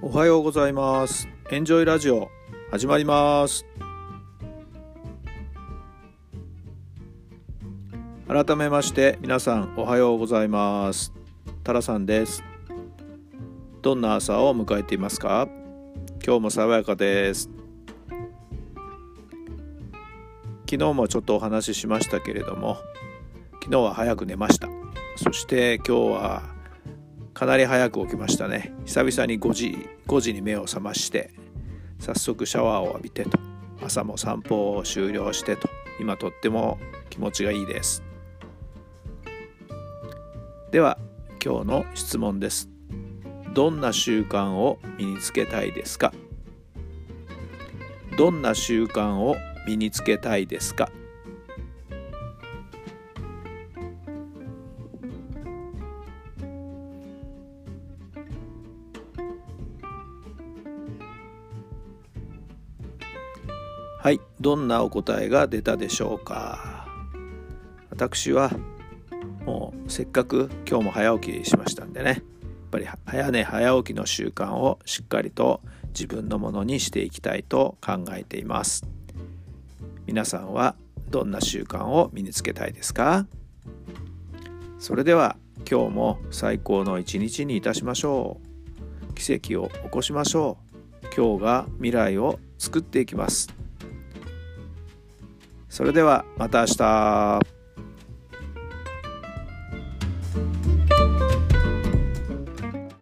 おはようございます。エンジョイラジオ始まります。改めまして皆さんおはようございます。タラさんです。どんな朝を迎えていますか？今日も爽やかです。昨日もちょっとお話ししましたけれども昨日は早く寝ました。そして今日はかなり早く起きましたね。久々に5時5時に目を覚まして早速シャワーを浴びてと。朝も散歩を終了してと。今とっても気持ちがいいです。では今日の質問です。どんな習慣を身につけたいですか？どんな習慣を身につけたいですか？はいどんなお答えが出たでしょうか？私はもうせっかく今日も早起きしましたんでねやっぱり早寝早起きの習慣をしっかりと自分のものにしていきたいと考えています。皆さんはどんな習慣を身につけたいですか？それでは今日も最高の一日にいたしましょう。奇跡を起こしましょう。今日が未来を作っていきます。それではまた明日。